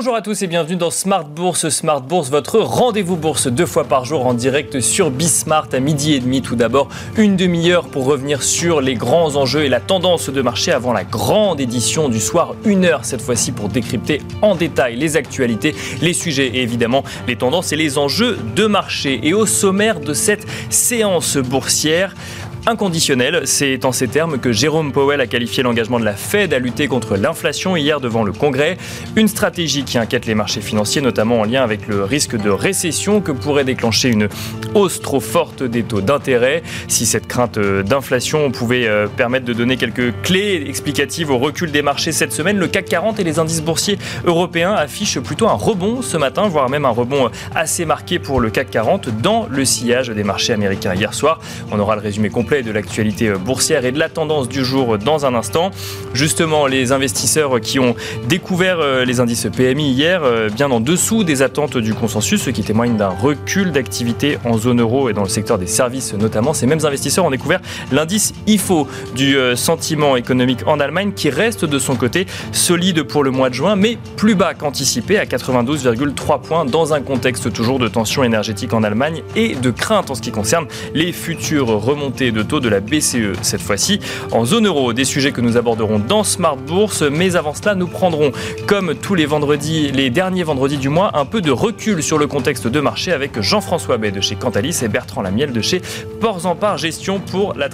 Bonjour à tous et bienvenue dans Smart Bourse. Smart Bourse, votre rendez-vous bourse deux fois par jour en direct sur Bismart à midi et demi. Tout d'abord, une demi-heure pour revenir sur les grands enjeux et la tendance de marché avant la grande édition du soir. Une heure cette fois-ci pour décrypter en détail les actualités, les sujets et évidemment les tendances et les enjeux de marché. Et au sommaire de cette séance boursière, inconditionnel. C'est en ces termes que Jérôme Powell a qualifié l'engagement de la Fed à lutter contre l'inflation hier devant le Congrès. Une stratégie qui inquiète les marchés financiers, notamment en lien avec le risque de récession que pourrait déclencher une hausse trop forte des taux d'intérêt. Si cette crainte d'inflation pouvait euh, permettre de donner quelques clés explicatives au recul des marchés cette semaine, le CAC 40 et les indices boursiers européens affichent plutôt un rebond ce matin, voire même un rebond assez marqué pour le CAC 40 dans le sillage des marchés américains hier soir. On aura le résumé complet de l'actualité euh, boursière et de la tendance du jour dans un instant. Justement, les investisseurs qui ont découvert euh, les indices PMI hier, euh, bien en dessous des attentes du consensus, ce qui témoigne d'un recul d'activité en zone euro et dans le secteur des services notamment. Ces mêmes investisseurs ont découvert l'indice IFO du sentiment économique en Allemagne qui reste de son côté solide pour le mois de juin, mais plus bas qu'anticipé à 92,3 points dans un contexte toujours de tension énergétique en Allemagne et de crainte en ce qui concerne les futures remontées de taux de la BCE cette fois-ci en zone euro. Des sujets que nous aborderons dans Smart Bourse, mais avant cela, nous prendrons, comme tous les vendredis, les derniers vendredis du mois, un peu de recul sur le contexte de marché avec Jean-François Bay de chez Cantalis et Bertrand Lamiel de chez Ports en Part Gestion pour, la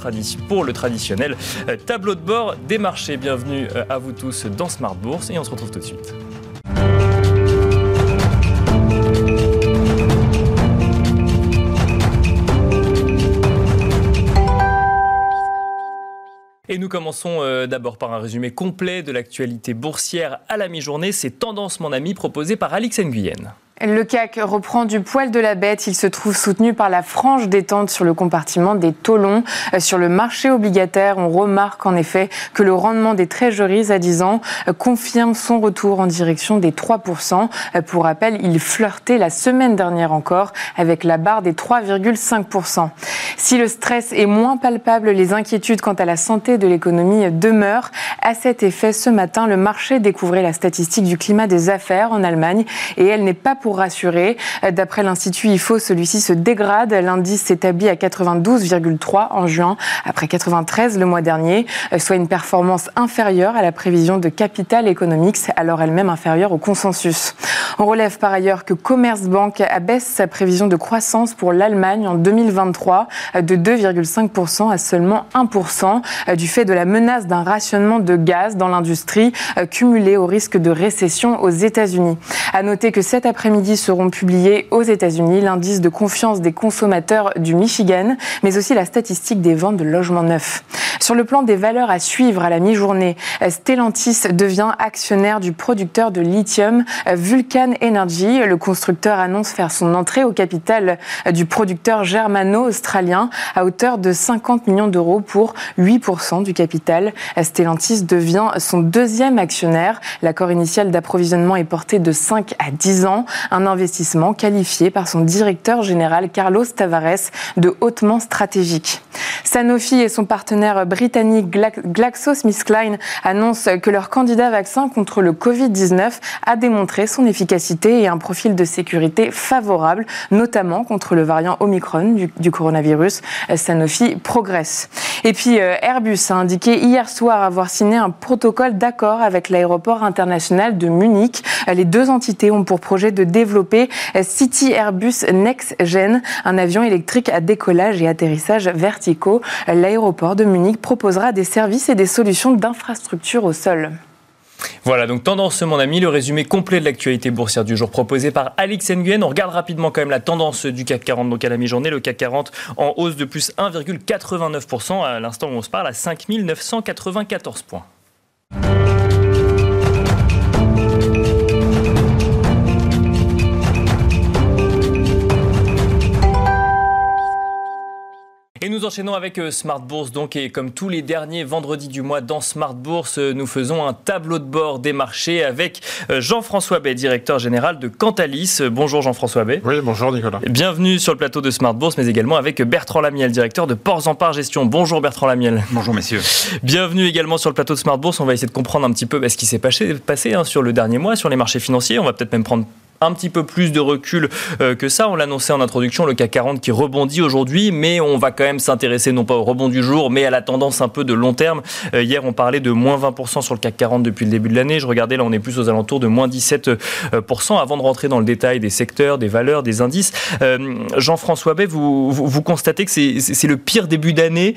pour le traditionnel euh, tableau de bord des marchés. Bienvenue euh, à vous tous dans Smart Bourse et on se retrouve tout de suite. Et nous commençons euh, d'abord par un résumé complet de l'actualité boursière à la mi-journée. C'est Tendance, mon ami, proposé par Alix Nguyen. Le CAC reprend du poil de la bête. Il se trouve soutenu par la franche détente sur le compartiment des taux. Euh, sur le marché obligataire, on remarque en effet que le rendement des trésoreries à 10 ans euh, confirme son retour en direction des 3%. Euh, pour rappel, il flirtait la semaine dernière encore avec la barre des 3,5%. Si le stress est moins palpable, les inquiétudes quant à la santé de l'économie demeurent. À cet effet, ce matin, le marché découvrait la statistique du climat des affaires en Allemagne et elle n'est pas rassurer. D'après l'Institut IFO, celui-ci se dégrade. L'indice s'établit à 92,3 en juin, après 93 le mois dernier, soit une performance inférieure à la prévision de Capital Economics, alors elle-même inférieure au consensus. On relève par ailleurs que Commerzbank abaisse sa prévision de croissance pour l'Allemagne en 2023 de 2,5% à seulement 1% du fait de la menace d'un rationnement de gaz dans l'industrie cumulé au risque de récession aux États-Unis. À noter que cet après-midi, midi seront publiés aux États-Unis l'indice de confiance des consommateurs du Michigan, mais aussi la statistique des ventes de logements neufs. Sur le plan des valeurs à suivre à la mi-journée, Stellantis devient actionnaire du producteur de lithium Vulcan Energy. Le constructeur annonce faire son entrée au capital du producteur germano-australien à hauteur de 50 millions d'euros pour 8% du capital. Stellantis devient son deuxième actionnaire. L'accord initial d'approvisionnement est porté de 5 à 10 ans un investissement qualifié par son directeur général Carlos Tavares de hautement stratégique. Sanofi et son partenaire britannique GlaxoSmithKline annoncent que leur candidat vaccin contre le Covid-19 a démontré son efficacité et un profil de sécurité favorable, notamment contre le variant Omicron du, coronavirus. Sanofi progresse. Et puis euh, Airbus a indiqué hier soir avoir signé un protocole d'accord avec l'aéroport international de Munich. Les deux entités ont pour projet de développer City Airbus Next Gen, un avion électrique à décollage et atterrissage verticaux. L'aéroport de Munich proposera des services et des solutions d'infrastructure au sol. Voilà, donc tendance, mon ami, le résumé complet de l'actualité boursière du jour proposé par Alix Nguyen. On regarde rapidement quand même la tendance du CAC 40, donc à la mi-journée. Le CAC 40 en hausse de plus 1,89% à l'instant où on se parle à 5 994 points. Et nous enchaînons avec euh, Smart Bourse, donc, et comme tous les derniers vendredis du mois dans Smart Bourse, euh, nous faisons un tableau de bord des marchés avec euh, Jean-François Bay, directeur général de Cantalis. Bonjour Jean-François Bay. Oui, bonjour Nicolas. Bienvenue sur le plateau de Smart Bourse, mais également avec Bertrand Lamiel, directeur de Ports en Part Gestion. Bonjour Bertrand Lamiel. Bonjour messieurs. Bienvenue également sur le plateau de Smart Bourse. On va essayer de comprendre un petit peu bah, ce qui s'est passé, passé hein, sur le dernier mois, sur les marchés financiers. On va peut-être même prendre un petit peu plus de recul euh, que ça. On l'annonçait en introduction, le CAC 40 qui rebondit aujourd'hui, mais on va quand même s'intéresser non pas au rebond du jour, mais à la tendance un peu de long terme. Euh, hier, on parlait de moins 20% sur le CAC 40 depuis le début de l'année. Je regardais, là, on est plus aux alentours de moins 17% avant de rentrer dans le détail des secteurs, des valeurs, des indices. Euh, Jean-François Bay, vous, vous, constatez que c'est le pire début d'année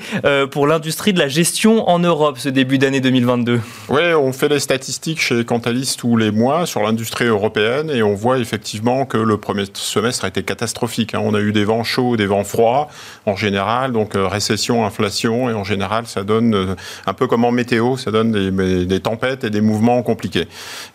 pour l'industrie de la gestion en Europe, ce début d'année 2022. Oui, on fait les statistiques chez Cantalis tous les mois sur l'industrie européenne et on voit effectivement que le premier semestre a été catastrophique. Hein. On a eu des vents chauds, des vents froids en général, donc euh, récession, inflation, et en général, ça donne euh, un peu comme en météo, ça donne des, tempêtes et des mouvements compliqués.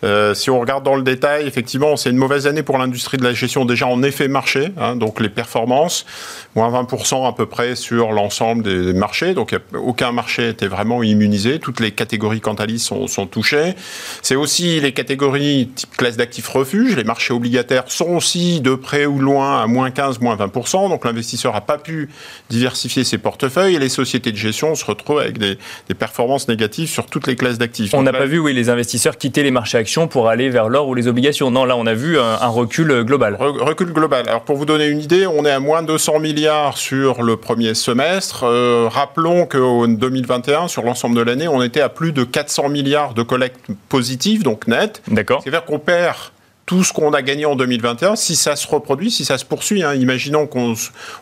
Euh, si on regarde dans le détail, effectivement, c'est une mauvaise année pour l'industrie de la gestion déjà en effet marché, hein, donc les performances, moins 20% à peu près sur l'ensemble des, marchés, donc aucun marché était vraiment immunisé, toutes les catégories Cantalis sont, sont touchées. C'est aussi les catégories type classe d'actifs refuge, les marchés obligataires sont aussi de près ou loin à moins 15, moins 20%. Donc l'investisseur n'a pas pu diversifier ses portefeuilles et les sociétés de gestion se retrouvent avec des, performances négatives sur toutes les classes d'actifs. On n'a pas vu, oui, les investisseurs quitter les marchés actions pour aller vers l'or ou les obligations. Non, là, on a vu un, recul global. recul global. Alors pour vous donner une idée, on est à moins de 200 milliards sur le premier semestre. Euh, rappelons qu'en 2021, sur l'ensemble de l'année, on était à plus de 400 milliards de collectes positives, donc nettes. D'accord. C'est-à-dire qu'on perd tout ce qu'on a gagné en 2021, si ça se reproduit, si ça se poursuit, hein, imaginons qu'on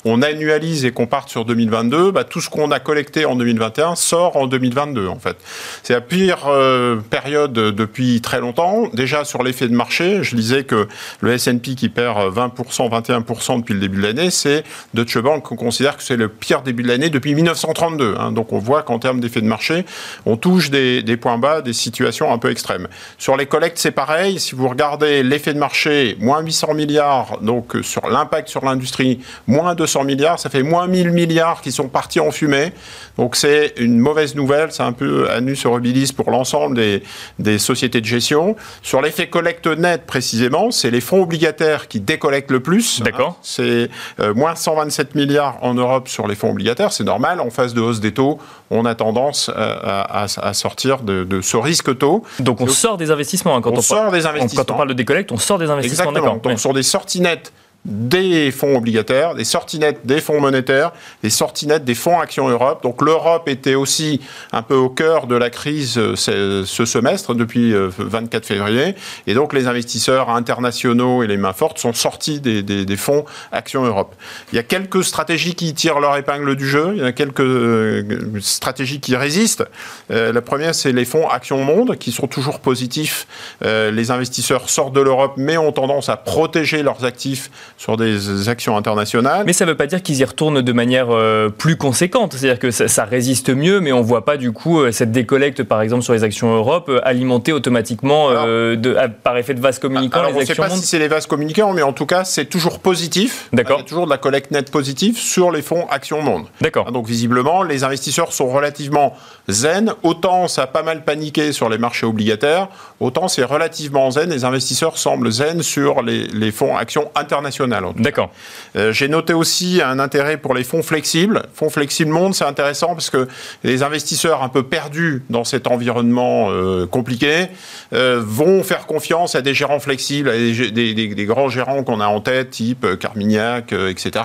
on annualise et qu'on parte sur 2022, bah, tout ce qu'on a collecté en 2021 sort en 2022 en fait. C'est la pire euh, période depuis très longtemps. Déjà sur l'effet de marché, je disais que le S&P qui perd 20%, 21% depuis le début de l'année, c'est Deutsche Bank qu'on considère que c'est le pire début de l'année depuis 1932. Hein. Donc on voit qu'en termes d'effet de marché, on touche des, des points bas, des situations un peu extrêmes. Sur les collectes, c'est pareil. Si vous regardez l'effet de marché, moins 800 milliards, donc euh, sur l'impact sur l'industrie, moins 200 milliards, ça fait moins 1000 milliards qui sont partis en fumée. Donc c'est une mauvaise nouvelle, c'est un peu anus horribilis pour l'ensemble des, des sociétés de gestion. Sur l'effet collecte net précisément, c'est les fonds obligataires qui décollectent le plus. D'accord. c'est euh, moins 127 milliards en Europe sur les fonds obligataires, c'est normal. En phase de hausse des taux, on a tendance euh, à, à, sortir de, de, ce risque taux. Donc on sort des investissements. Hein, quand on, sort des investissements. Quand on parle de décollecte, on sort des investissements. Exactement. Donc sur des sorties nettes des fonds obligataires, des sorties nettes des fonds monétaires, des sorties nettes des fonds Action Europe. Donc l'Europe était aussi un peu au cœur de la crise euh, ce semestre depuis 24 euh, février. Et donc les investisseurs internationaux et les mains fortes sont sortis des, fonds Action Europe. Il y a quelques stratégies qui tirent leur épingle du jeu. Il y a quelques euh, stratégies qui résistent. la première, c'est les fonds Action Monde qui sont toujours positifs. les investisseurs sortent de l'Europe mais ont tendance à protéger leurs actifs sur des actions internationales. Mais ça ne veut pas dire qu'ils y retournent de manière euh, plus conséquente. C'est-à-dire que ça, résiste mieux, mais on ne voit pas du coup euh, cette décollecte, par exemple, sur les actions Europe, euh, alimentée automatiquement de, par effet de vase communicant. Alors, on ne sait pas si c'est les vases communicants, mais en tout cas, c'est toujours positif. D'accord. Il y a toujours de la collecte nette positive sur les fonds Actions Monde. D'accord. Donc visiblement, les investisseurs sont relativement zen. Autant ça a pas mal paniqué sur les marchés obligataires, autant c'est relativement zen. Les investisseurs semblent zen sur les, les fonds actions internationaux. D'accord. Euh, j'ai noté aussi un intérêt pour les fonds flexibles. Fonds flexibles monde, c'est intéressant parce que les investisseurs un peu perdus dans cet environnement euh, compliqué euh, vont faire confiance à des gérants flexibles, à des, grands gérants qu'on a en tête, type Carmignac, etc.,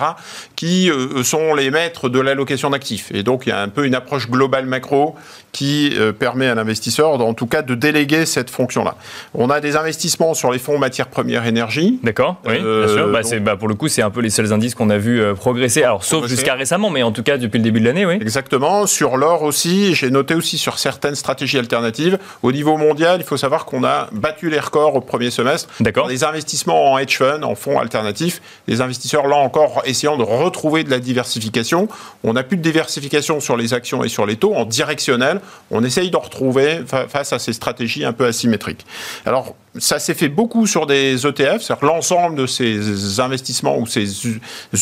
qui sont les maîtres de l'allocation d'actifs. Et donc il y a un peu une approche globale macro qui permet à l'investisseur, en tout cas, de déléguer cette fonction-là. On a des investissements sur les fonds matières premières énergie. D'accord, oui, bien sûr. Bah, bah, pour le coup, c'est un peu les seuls indices qu'on a vu euh, progresser. Alors, sauf jusqu'à récemment, mais en tout cas depuis le début de l'année, oui. Exactement. Sur l'or aussi, j'ai noté aussi sur certaines stratégies alternatives. Au niveau mondial, il faut savoir qu'on a battu les records au premier semestre. D'accord. Les investissements en hedge fund, en fonds alternatifs, les investisseurs, là encore, essayant de retrouver de la diversification. On n'a plus de diversification sur les actions et sur les taux. En directionnel, on essaye de retrouver face à ces stratégies un peu asymétriques. Alors, ça s'est fait beaucoup sur des ETF, c'est-à-dire l'ensemble de ces investissements ou ces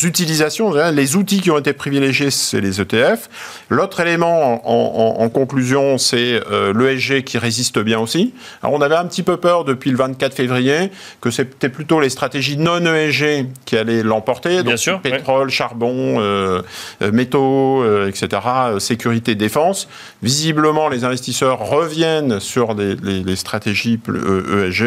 utilisations, les outils qui ont été privilégiés, c'est les ETF. L'autre élément en, conclusion, c'est euh, l'ESG qui résiste bien aussi. Alors on avait un petit peu peur depuis le 24 février que c'était plutôt les stratégies non ESG qui allaient l'emporter, donc sûr, pétrole, charbon, euh, euh, métaux, etc., sécurité, défense. Visiblement, les investisseurs reviennent sur les, les stratégies ESG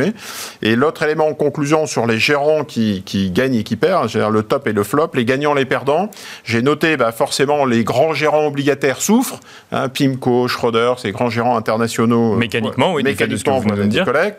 et l'autre élément en conclusion sur les gérants qui, gagnent et qui perdent, c'est-à-dire le top et le flop, les gagnants, les perdants, j'ai noté bah, forcément les grands gérants obligataires souffrent, hein, Pimco, Schroeder, ces grands gérants internationaux. Euh, mécaniquement, oui, mécaniquement, vous de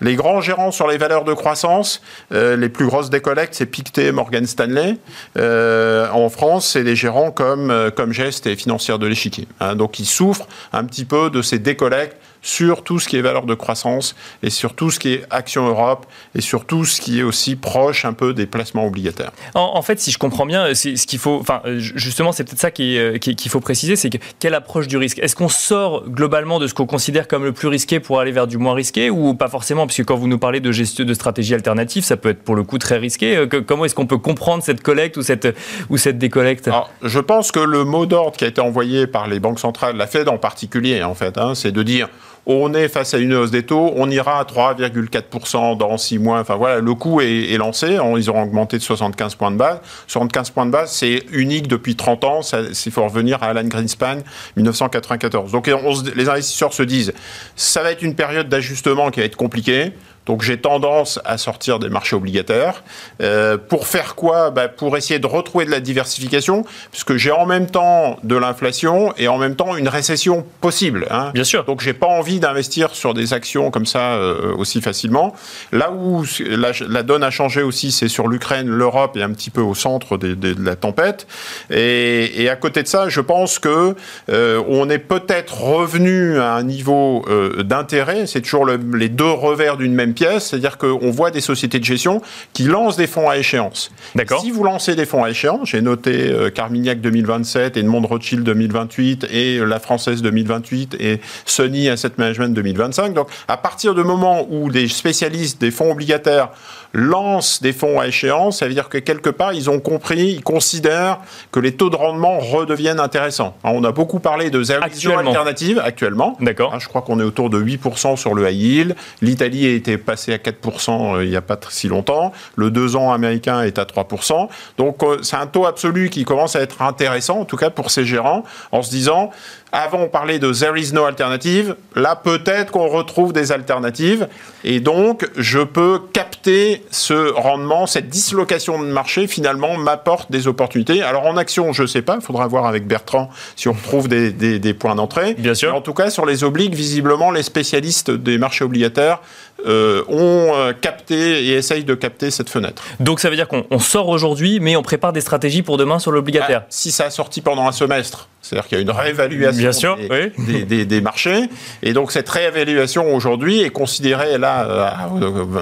Les grands gérants sur les valeurs de croissance, euh, les plus grosses décollectes, c'est Pictet, Morgan Stanley. Euh, en France, c'est des gérants comme, comme Gest et Financière de l'Échiquier. Hein. donc ils souffrent un petit peu de ces décollectes sur tout ce qui est valeur de croissance et sur tout ce qui est Action Europe et sur tout ce qui est aussi proche un peu des placements obligataires. En, fait, si je comprends bien, c'est ce qu'il faut, enfin, justement, c'est peut-être ça euh, qu'il faut préciser, c'est que quelle approche du risque? Est-ce qu'on sort globalement de ce qu'on considère comme le plus risqué pour aller vers du moins risqué ou pas forcément? Puisque quand vous nous parlez de gestion de stratégie alternative, ça peut être pour le coup très risqué. Euh, comment est-ce qu'on peut comprendre cette collecte ou cette, ou cette décollecte? Alors, Je pense que le mot d'ordre qui a été envoyé par les banques centrales, la Fed en particulier, en fait, hein, c'est de dire on est face à une hausse des taux, on ira à 3,4% dans 6 mois. Enfin voilà, le coût est, lancé, ils auront augmenté de 75 points de base. 75 points de base, c'est unique depuis 30 ans, il faut revenir à Alan Greenspan, 1994. Donc les investisseurs se disent, ça va être une période d'ajustement qui va être compliquée. Donc j'ai tendance à sortir des marchés obligataires. Euh, pour faire quoi? Bah, Pour essayer de retrouver de la diversification, puisque j'ai en même temps de l'inflation et en même temps une récession possible. Hein. Bien sûr. Donc j'ai pas envie d'investir sur des actions comme ça euh, aussi facilement. Là où la, donne a changé aussi, c'est sur l'Ukraine, l'Europe est un petit peu au centre de, la tempête. Et, à côté de ça, je pense que euh, on est peut-être revenu à un niveau d'intérêt. C'est toujours les deux revers d'une même pièce, c'est-à-dire qu'on voit des sociétés de gestion qui lancent des fonds à échéance. D'accord. Si vous lancez des fonds à échéance, j'ai noté euh, Carmignac 2027 et Edmond Rothschild 2028 et la Française 2028 et Sony Asset Management 2025. Donc, à partir du moment où des spécialistes des fonds obligataires lancent des fonds à échéance, ça veut dire que quelque part, ils ont compris, ils considèrent que les taux de rendement redeviennent intéressants. on a beaucoup parlé de zéro alternative actuellement. D'accord. Hein, je crois qu'on est autour de 8% sur le high yield. L'Italie était passée à 4% euh, il n'y a pas si longtemps. Le 2 ans américain est à 3%. Donc, euh, c'est un taux absolu qui commence à être intéressant, en tout cas pour ces gérants, en se disant, avant, on parlait de there is no alternative. Là, peut-être qu'on retrouve des alternatives. Et donc, je peux capter ce rendement, cette dislocation de marché, finalement, m'apporte des opportunités. Alors, en action, je ne sais pas. Il faudra voir avec Bertrand si on retrouve des, des, points d'entrée. Bien sûr. en tout cas, sur les obligues, visiblement, les spécialistes des marchés obligataires euh, ont euh, capté et essayent de capter cette fenêtre. Donc, ça veut dire qu'on sort aujourd'hui, mais on prépare des stratégies pour demain sur l'obligataire. Ah, si ça a sorti pendant un semestre, c'est-à-dire qu'il y a une réévaluation des, marchés. Et donc cette réévaluation aujourd'hui est considérée là,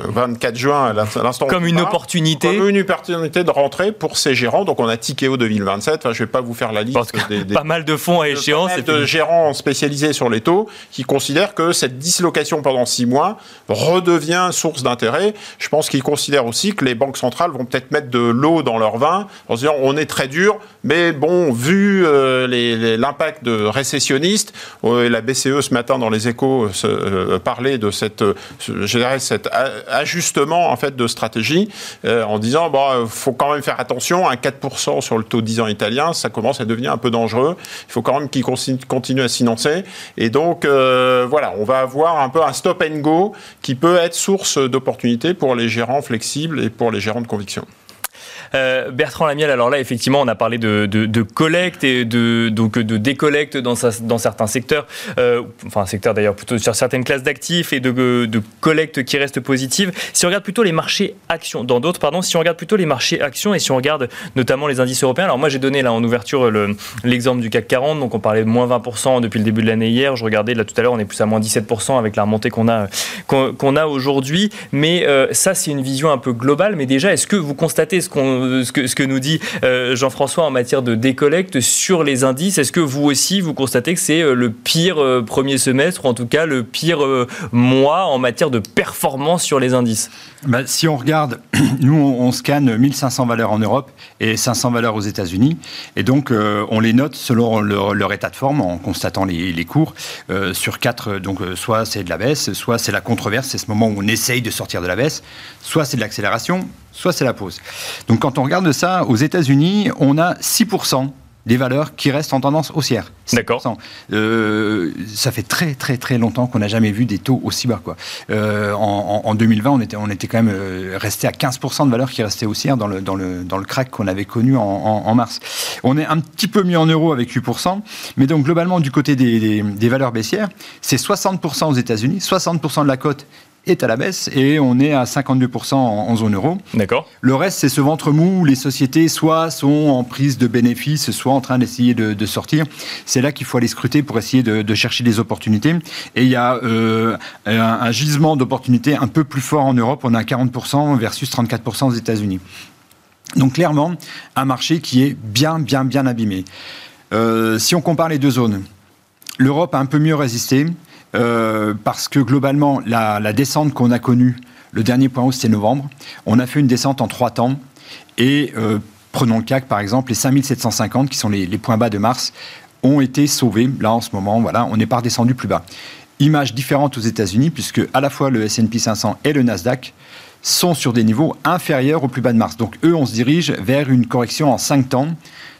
24 juin, à l'instant comme une opportunité. Comme une opportunité de rentrer pour ces gérants. Donc on a Tikeo 2027. Enfin, je ne vais pas vous faire la liste. Des, pas mal de fonds à échéance. Mal de gérants spécialisés sur les taux qui considèrent que cette dislocation pendant six mois redevient source d'intérêt. Je pense qu'ils considèrent aussi que les banques centrales vont peut-être mettre de l'eau dans leur vin en se disant on est très dur, mais bon, vu euh, les l'impact de récessionniste. Euh, la BCE ce matin dans les échos euh, parlait de cette, je dirais, cet ajustement en fait de stratégie euh, en disant bon, faut quand même faire attention, un 4% sur le taux 10 ans italien, ça commence à devenir un peu dangereux. Il faut quand même qu'il continue à financer. Et donc voilà, on va avoir un peu un stop and go qui peut être source d'opportunités pour les gérants flexibles et pour les gérants de conviction. Euh, Bertrand Lamiel, alors là, effectivement, on a parlé de, collecte et de, donc de décollecte dans, certains secteurs, euh, enfin, secteur d'ailleurs plutôt sur certaines classes d'actifs et de, collecte qui reste positive. Si on regarde plutôt les marchés actions, dans d'autres, pardon, si on regarde plutôt les marchés actions et si on regarde notamment les indices européens, alors moi j'ai donné là en ouverture l'exemple du CAC 40, donc on parlait de moins 20% depuis le début de l'année hier, je regardais là tout à l'heure, on est plus à moins 17% avec la remontée qu'on a, a aujourd'hui, mais euh, ça c'est une vision un peu globale, mais déjà, est-ce que vous constatez ce qu'on ce, que, ce que nous dit Jean-François en matière de décollecte sur les indices. Est-ce que vous aussi, vous constatez que c'est le pire premier semestre, ou en tout cas le pire mois en matière de performance sur les indices? Bah, Si on regarde, nous, on, scanne 1500 valeurs en Europe et 500 valeurs aux États-Unis. Et donc, on les note selon leur, état de forme, en constatant les, les cours. sur quatre, donc soit c'est de la baisse, soit c'est la controverse, c'est ce moment où on essaye de sortir de la baisse, soit c'est de l'accélération, soit c'est la pause. Donc quand on regarde ça, aux États-Unis, on a 6% des valeurs qui restent en tendance haussière. D'accord. Euh, ça fait très très très longtemps qu'on n'a jamais vu des taux aussi bas. Quoi. Euh, en, 2020, on était, on était quand même euh, resté à 15% de valeurs qui restaient haussières dans le, dans le, dans le crack qu'on avait connu en, mars. On est un petit peu mieux en euros avec 8%, mais donc globalement du côté des, des valeurs baissières, c'est 60% aux États-Unis, 60% de la cote est à la baisse et on est à 52% en, zone euro. D'accord. Le reste, c'est ce ventre mou où les sociétés soit sont en prise de bénéfices, soit en train d'essayer de, sortir. C'est là qu'il faut aller scruter pour essayer de, chercher des opportunités. Et il y a euh, un, gisement d'opportunités un peu plus fort en Europe. On a 40% versus 34% aux États-Unis. Donc clairement, un marché qui est bien, bien, bien abîmé. Euh, si on compare les deux zones, l'Europe a un peu mieux résisté. Euh, parce que globalement, la, descente qu'on a connue, le dernier point haut, c'était novembre. On a fait une descente en trois temps. Et euh, prenons le CAC, par exemple, les 5750, qui sont les, points bas de mars, ont été sauvés. Là, en ce moment, voilà, on n'est pas redescendu plus bas. Image différente aux États-Unis, puisque à la fois le S&P 500 et le Nasdaq sont sur des niveaux inférieurs au plus bas de mars. Donc eux, on se dirige vers une correction en 5 temps,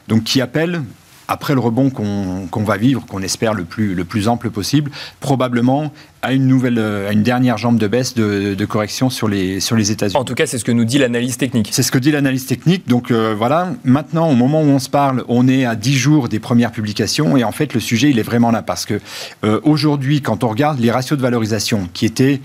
donc qui appelle après le rebond qu'on va vivre, qu'on espère le plus, le plus ample possible, probablement à une nouvelle, à une dernière jambe de baisse de, correction sur les, sur les États-Unis. En tout cas, c'est ce que nous dit l'analyse technique. C'est ce que dit l'analyse technique. Donc euh, voilà, maintenant, au moment où on se parle, on est à 10 jours des premières publications et en fait, le sujet, il est vraiment là parce que euh, aujourd'hui, quand on regarde les ratios de valorisation qui étaient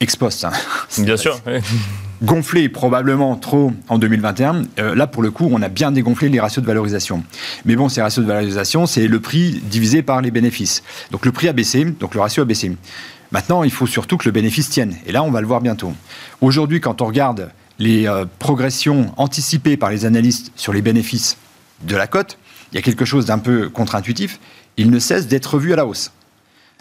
ex post, hein, bien sûr gonflé probablement trop en 2021. Euh, là, pour le coup, on a bien dégonflé les ratios de valorisation. Mais bon, ces ratios de valorisation, c'est le prix divisé par les bénéfices. Donc le prix a baissé, donc le ratio a baissé. Maintenant, il faut surtout que le bénéfice tienne. Et là, on va le voir bientôt. Aujourd'hui, quand on regarde les euh, progressions anticipées par les analystes sur les bénéfices de la cote, il y a quelque chose d'un peu contre-intuitif. Il ne cesse d'être revu à la hausse.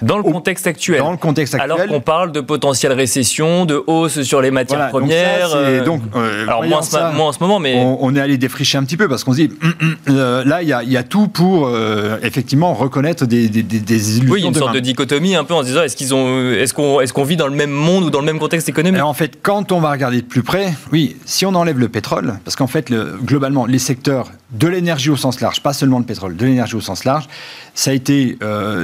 Dans le contexte actuel. Dans le contexte actuel. Alors qu'on parle de potentielle récession, de hausse sur les matières premières. Donc, euh, euh, alors moins, en ce moment, mais on, est allé défricher un petit peu parce qu'on se dit hum, hum, euh, là il y, a tout pour effectivement reconnaître des, des, des illusions. Oui, une sorte de dichotomie un peu en se disant est-ce qu'ils ont est-ce qu'on est-ce qu'on vit dans le même monde ou dans le même contexte économique? En fait, quand on va regarder de plus près, oui, si on enlève le pétrole, parce qu'en fait le, globalement les secteurs de l'énergie au sens large, pas seulement le pétrole, de l'énergie au sens large, ça a été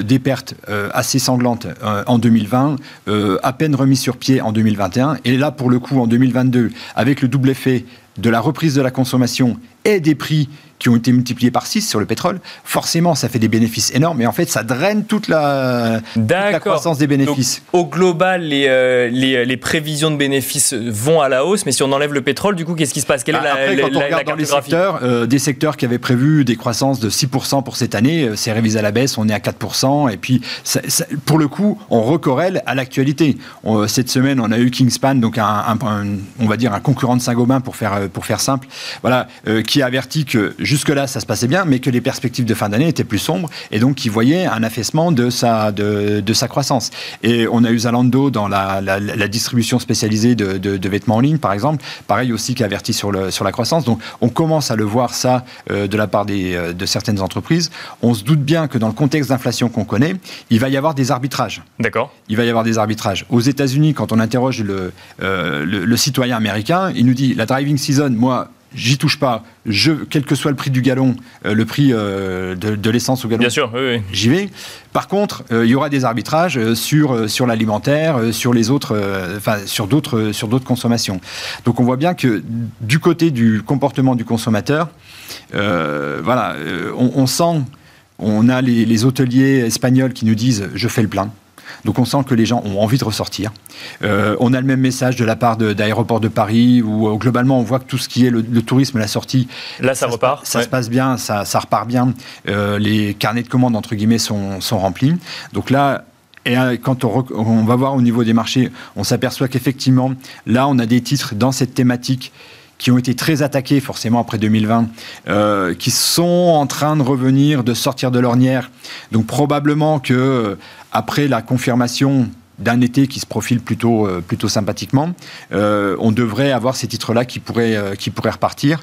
des pertes assez sanglantes euh, en 2020, euh, à peine remis sur pied en 2021. Et là, pour le coup, en 2022, avec le double effet de la reprise de la consommation et des prix qui ont été multipliés par 6 sur le pétrole, forcément, ça fait des bénéfices énormes, et en fait, ça draine toute la, croissance des bénéfices. au global, les, euh, les, les, prévisions de bénéfices vont à la hausse, mais si on enlève le pétrole, du coup, qu'est-ce qui se passe? Quelle est bah, la, quand on regarde dans les secteurs, euh, des secteurs qui avaient prévu des croissances de 6% pour cette année, euh, c'est révisé à la baisse, on est à 4%, et puis, pour le coup, on recorrèle à l'actualité. Cette semaine, on a eu Kingspan, donc un, on va dire un concurrent de Saint-Gobain, pour faire, pour faire simple, voilà, qui a averti que jusque-là, ça se passait bien, mais que les perspectives de fin d'année étaient plus sombres, et donc il voyait un affaissement de sa, de, de sa croissance. Et on a eu Zalando dans la, la, distribution spécialisée de, de, vêtements en ligne, par exemple, pareil aussi qui avertit sur, le, sur la croissance. Donc on commence à le voir ça euh, de la part des, euh, de certaines entreprises. On se doute bien que dans le contexte d'inflation qu'on connaît, il va y avoir des arbitrages. D'accord. Il va y avoir des arbitrages. Aux États-Unis, quand on interroge le, euh, le, le citoyen américain, il nous dit la driving season, moi, j'y touche pas. Je, quel que soit le prix du gallon, euh, le prix euh, de, l'essence au Bien sûr, j'y vais. Par contre, euh, il y aura des arbitrages sur, sur l'alimentaire, sur les autres, enfin sur d'autres, sur d'autres consommations. Donc on voit bien que du côté du comportement du consommateur, voilà, on, sent, on a les, les hôteliers espagnols qui nous disent je fais le plein. Donc on sent que les gens ont envie de ressortir. Euh, on a le même message de la part d'aéroports de, Paris, où euh, globalement on voit que tout ce qui est le, tourisme, la sortie, là ça, repart, ça se passe bien, ça, repart bien. Euh, les carnets de commandes entre guillemets sont, remplis. Donc là, et quand on, on, va voir au niveau des marchés, on s'aperçoit qu'effectivement, là, on a des titres dans cette thématique qui ont été très attaqués forcément après 2020, euh, qui sont en train de revenir, de sortir de l'ornière. Donc probablement que euh, après la confirmation d'un été qui se profile plutôt, euh, plutôt sympathiquement, euh, on devrait avoir ces titres-là qui pourraient, euh, qui pourraient repartir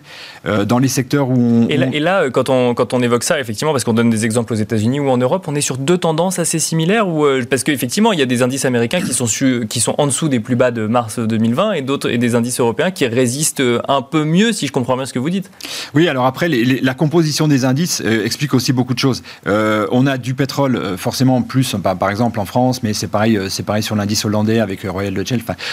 dans les secteurs où on... Et là, et là, quand, on, quand on évoque ça, effectivement, parce qu'on donne des exemples aux États-Unis ou en Europe, on est sur deux tendances assez similaires ou, Parce qu'effectivement, il y a des indices américains qui sont, qui sont en dessous des plus bas de mars 2020 et, d'autres, et des indices européens qui résistent un peu mieux, si je comprends bien ce que vous dites. Oui, alors après, la composition des indices explique aussi beaucoup de choses. on a du pétrole, forcément, plus, par exemple en France, mais c'est pareil, c'est pareil sur l'indice hollandais avec euh, Royal Dutch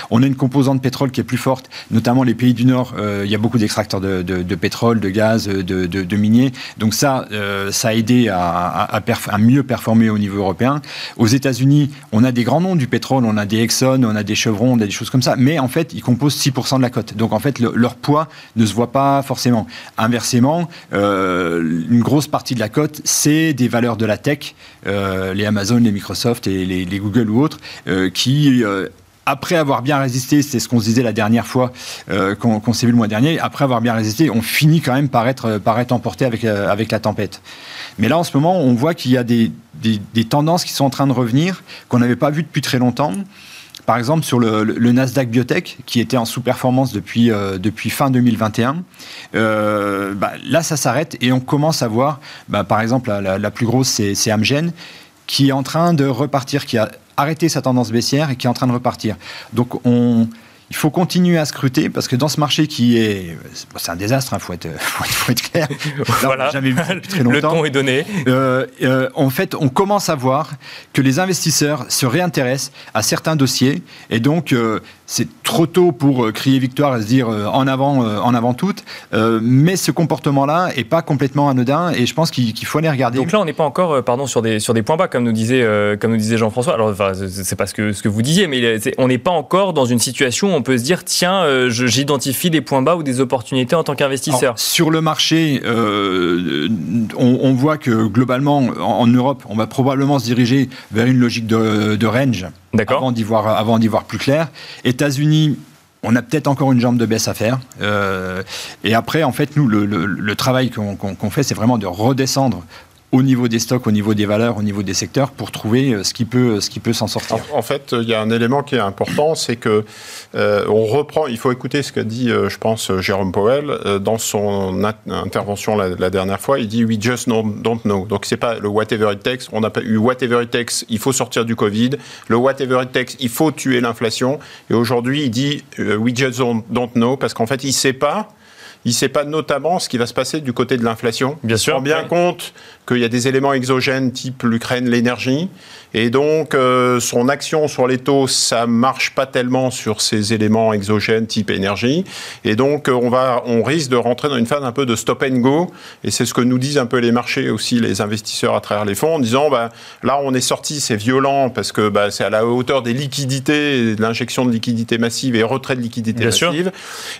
on a une composante pétrole qui est plus forte, notamment les pays du Nord. Euh, il y a beaucoup d'extracteurs de, pétrole, de gaz, de, de miniers. Donc ça, euh, ça a aidé à, mieux performer au niveau européen. Aux États-Unis, on a des grands noms du pétrole, on a des Exxon, on a des Chevron, on a des choses comme ça. Mais en fait, ils composent 6% de la cote. Donc en fait, leur poids ne se voit pas forcément. Inversement, une grosse partie de la cote, c'est des valeurs de la tech, les Amazon, les Microsoft et les, Google ou autres, euh, qui euh, après avoir bien résisté, c'est ce qu'on se disait la dernière fois euh, qu'on s'est vu le mois dernier, après avoir bien résisté, on finit quand même par être, emporté avec, avec la tempête. Mais là, en ce moment, on voit qu'il y a des, tendances qui sont en train de revenir, qu'on n'avait pas vues depuis très longtemps. Par exemple, sur le, Nasdaq Biotech, qui était en sous-performance depuis, fin 2021, bah, là, ça s'arrête et on commence à voir, bah, par exemple, la plus grosse, c'est Amgen, qui est en train de repartir, qui a arrêté sa tendance baissière et qui est en train de repartir. Donc on, il faut continuer à scruter parce que dans ce marché qui est, c'est un désastre, il hein, faut, être, faut, être, clair. voilà, jamais vu très longtemps. le ton est donné. Euh, euh, en fait, on commence à voir que les investisseurs se réintéressent à certains dossiers et donc euh, c'est trop tôt pour crier victoire et se dire en avant, en avant toutes. mais ce comportement-là est pas complètement anodin et je pense qu'il faut aller regarder. Donc là, on n'est pas encore, pardon, sur des sur des points bas comme nous disait comme nous disait Jean-François. Alors, enfin, c'est pas ce que ce que vous disiez, mais on n'est pas encore dans une situation où on peut se dire tiens, euh, j'identifie des points bas ou des opportunités en tant qu'investisseur Sur le marché, euh, on, voit que globalement, en, Europe, on va probablement se diriger vers une logique de, range avant d'y voir, voir plus clair. États-Unis, on a peut-être encore une jambe de baisse à faire. Euh, et après, en fait, nous, le, travail qu'on fait, c'est vraiment de redescendre au niveau des stocks, au niveau des valeurs, au niveau des secteurs, pour trouver euh, ce qui peut, qui peut s'en sortir. En, fait, il y a un élément qui est important, c'est que euh, on reprend. Il faut écouter ce qu'a dit, euh, je pense, Jérôme Powell dans son intervention la, dernière fois. Il dit "We just don't know". Donc c'est pas le whatever it takes. On n'a pas eu whatever it takes. Il faut sortir du Covid. Le whatever it takes. Il faut tuer l'inflation. Et aujourd'hui, il dit "We just don't know" parce qu'en fait, il sait pas il ne sait pas notamment ce qui va se passer du côté de l'inflation. Bien sûr. Prend bien compte qu'il y a des éléments exogènes type l'Ukraine, l'énergie. Et donc, euh, son action sur les taux, ça marche pas tellement sur ces éléments exogènes type énergie. Et donc, euh, on, va, on risque de rentrer dans une phase un peu de stop and go. Et c'est ce que nous disent un peu les marchés aussi, les investisseurs à travers les fonds, en disant, bah, là, on est sorti, c'est violent parce que bah, c'est à la hauteur des liquidités, de l'injection de liquidités massive et retrait de liquidités massive.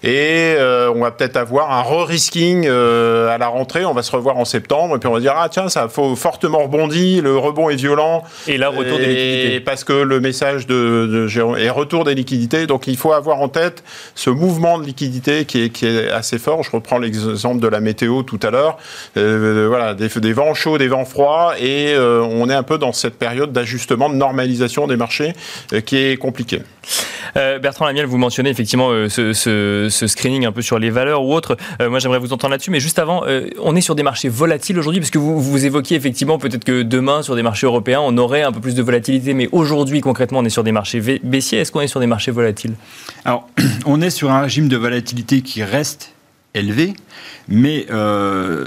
Et euh, on va peut-être avoir un re-risking à la rentrée. On va se revoir en septembre et puis on va dire, ah tiens, ça a fortement rebondi, le rebond est violent. Et là, retour des liquidités. Parce que le message de, de Jérôme est retour des liquidités. Donc il faut avoir en tête ce mouvement de liquidité qui est, qui est assez fort. Je reprends l'exemple de la météo tout à l'heure. Euh, voilà, des, des, vents chauds, des vents froids. Et euh, on est un peu dans cette période d'ajustement, de normalisation des marchés euh, qui est compliquée. Bertrand Lamiel, vous mentionnez effectivement ce, ce, screening un peu sur les valeurs ou autres. moi, j'aimerais vous entendre là-dessus. Mais juste avant, on est sur des marchés volatiles aujourd'hui, parce que vous, vous évoquiez effectivement peut-être que demain, sur des marchés européens, on aurait un peu plus de volatilité, mais aujourd'hui, concrètement, on est sur des marchés baissiers. Est-ce qu'on est sur des marchés volatiles? Alors, on est sur un régime de volatilité qui reste élevé, mais euh,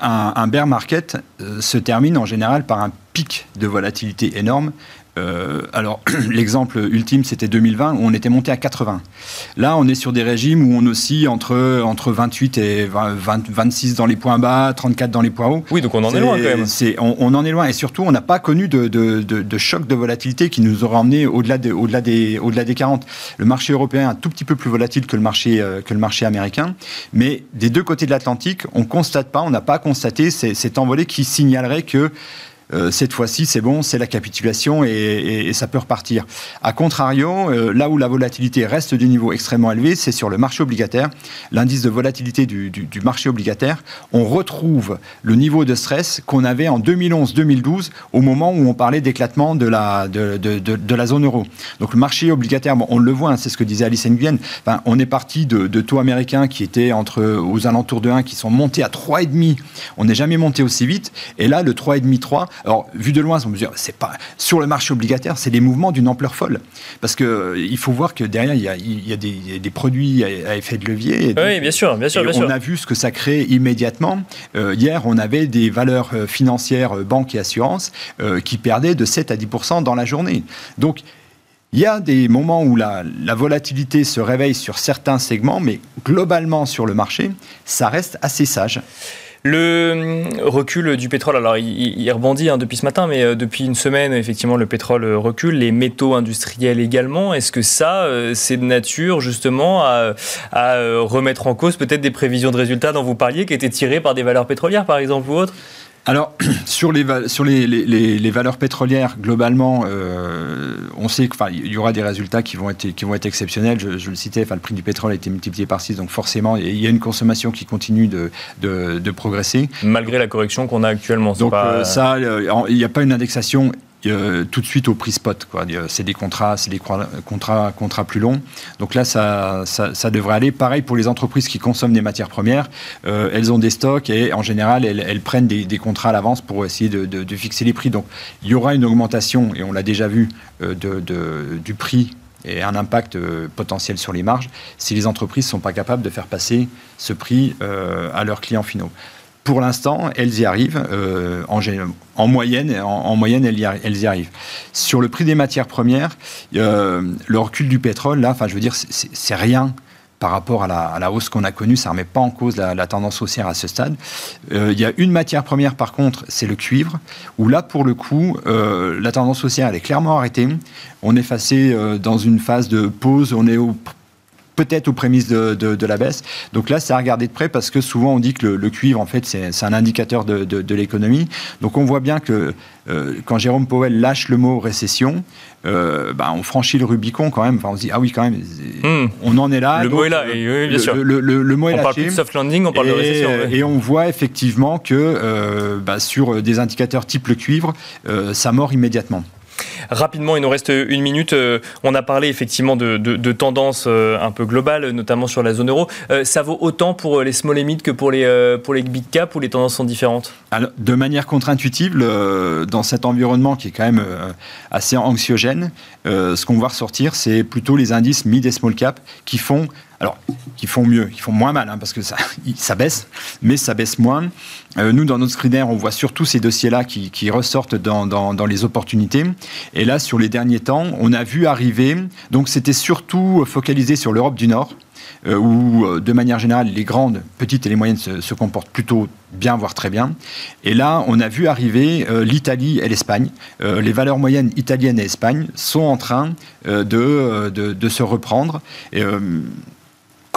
un, bear market euh, se termine en général par un pic de volatilité énorme euh, alors, l'exemple ultime, c'était 2020, où on était monté à 80. Là, on est sur des régimes où on oscille entre, entre 28 et 26 dans les points bas, 34 dans les points hauts. Oui, donc on en est, loin quand même. On, en est loin. Et surtout, on n'a pas connu de, de, choc de volatilité qui nous aurait emmené au-delà de, au -delà des, au -delà des 40. Le marché européen est un tout petit peu plus volatile que le marché, euh, que le marché américain. Mais des deux côtés de l'Atlantique, on constate pas, on n'a pas constaté cet envolé qui signalerait que euh, cette fois-ci, c'est bon, c'est la capitulation et, ça peut repartir. A contrario, euh, là où la volatilité reste du niveau extrêmement élevé, c'est sur le marché obligataire. L'indice de volatilité du, marché obligataire, on retrouve le niveau de stress qu'on avait en 2011-2012, au moment où on parlait d'éclatement de la, zone euro. Donc le marché obligataire, on le voit, hein, c'est ce que disait Alice Nguyen, on est parti de, taux américains qui étaient entre, aux alentours de 1, qui sont montés à 3,5. On n'est jamais monté aussi vite. Et là, le 3,5-3, alors vu de loin, on peut dire, c'est pas sur le marché obligataire, c'est des mouvements d'une ampleur folle. Parce que euh, il faut voir que derrière, il y a, il y a, des, produits à, effet de levier. oui, bien sûr, bien sûr, bien On a vu ce que ça crée immédiatement. Euh, hier, on avait des valeurs euh, financières, banques et assurances, qui perdaient de 7 à 10% dans la journée. Donc, il y a des moments où la, volatilité se réveille sur certains segments, mais globalement sur le marché, ça reste assez sage. Le hum, recul du pétrole, alors il, rebondit hein, depuis ce matin, mais euh, depuis une semaine, effectivement, le pétrole recule, les métaux industriels également. Est-ce que ça, euh, c'est de nature justement à, euh, remettre en cause peut-être des prévisions de résultats dont vous parliez, qui étaient tirées par des valeurs pétrolières, par exemple, ou autres? Alors, sur les, sur les, les, valeurs pétrolières, globalement, euh, on sait qu'il y aura des résultats qui vont être, qui vont être exceptionnels. Je, le citais, le prix du pétrole a été multiplié par 6, donc forcément, il y a une consommation qui continue de, de, progresser. Malgré la correction qu'on a actuellement. Donc, euh, ça, euh, il n'y a pas une indexation euh, tout de suite au prix spot. C'est des contrats, c'est des contrats, contrats plus longs. Donc là, ça, ça, devrait aller. Pareil pour les entreprises qui consomment des matières premières. Euh, elles ont des stocks et en général, elles, prennent des, contrats à l'avance pour essayer de, fixer les prix. Donc il y aura une augmentation, et on l'a déjà vu, euh, de, du prix et un impact potentiel sur les marges si les entreprises ne sont pas capables de faire passer ce prix à leurs clients finaux pour l'instant, elles y arrivent. Euh, en, moyenne, en, moyenne elles, y arrivent. Sur le prix des matières premières, euh, le recul du pétrole, là, enfin, je veux dire, c'est rien par rapport à la, hausse qu'on a connue. Ça ne remet pas en cause la, tendance haussière à ce stade. Euh, il y a une matière première, par contre, c'est le cuivre, où là, pour le coup, la tendance haussière, elle est clairement arrêtée. On est passé dans une phase de pause. On est au peut-être aux prémices de, la baisse. Donc là, c'est à regarder de près parce que souvent on dit que le, cuivre, en fait, c'est un indicateur de, l'économie. Donc on voit bien que euh, quand Jérôme Powell lâche le mot récession, euh, bah, on franchit le Rubicon quand même. Enfin, on se dit, ah oui, quand même, hmm. on en est là. Le mot est là, oui, bien sûr. Le, mot est on parle plus de soft landing, on parle et, de récession. Et on voit effectivement que euh, bah, sur des indicateurs type le cuivre, ça mord immédiatement. Rapidement, il nous reste une minute. Euh, on a parlé effectivement de, tendances euh, un peu globales, notamment sur la zone euro. Euh, ça vaut autant pour les small et mid que pour les, pour les big cap ou les tendances sont différentes? De manière contre-intuitive, dans cet environnement qui est quand même assez anxiogène, ce qu'on va ressortir, c'est plutôt les indices mid et small cap qui font mieux, qui font moins mal, hein, parce que ça, baisse, mais ça baisse moins. Euh, nous, dans notre screener, on voit surtout ces dossiers-là qui, ressortent dans, les opportunités. Et là, sur les derniers temps, on a vu arriver, donc c'était surtout focalisé sur l'Europe du Nord, euh, où, euh, de manière générale, les grandes, petites et les moyennes se, comportent plutôt bien, voire très bien. Et là, on a vu arriver l'Italie et l'Espagne. les valeurs moyennes italiennes et Espagne sont en train de, se reprendre.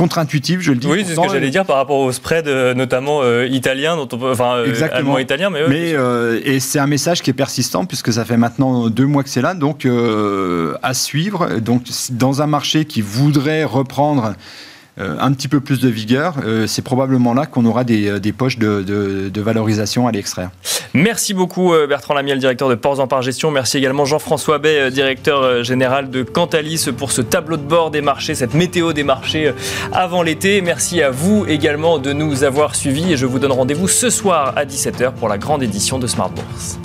Contre-intuitif, je le dis. Oui, c'est ce que j'allais dire par rapport au spread, euh, notamment euh, italien, dont on peut, enfin euh, allemand italien, mais. mais et c'est un message qui est persistant puisque ça fait maintenant deux mois que c'est là, donc à suivre. Donc dans un marché qui voudrait reprendre euh, un petit peu plus de vigueur, euh, c'est probablement là qu'on aura des, euh, poches de, valorisation à l'extraire. Merci beaucoup Bertrand Lamiel, directeur de Ports en Par Gestion. Merci également Jean-François Bay, directeur général de Cantalis pour ce tableau de bord des marchés, cette météo des marchés avant l'été. Merci à vous également de nous avoir suivis et je vous donne rendez-vous ce soir à 17h pour la grande édition de Smart Bourse.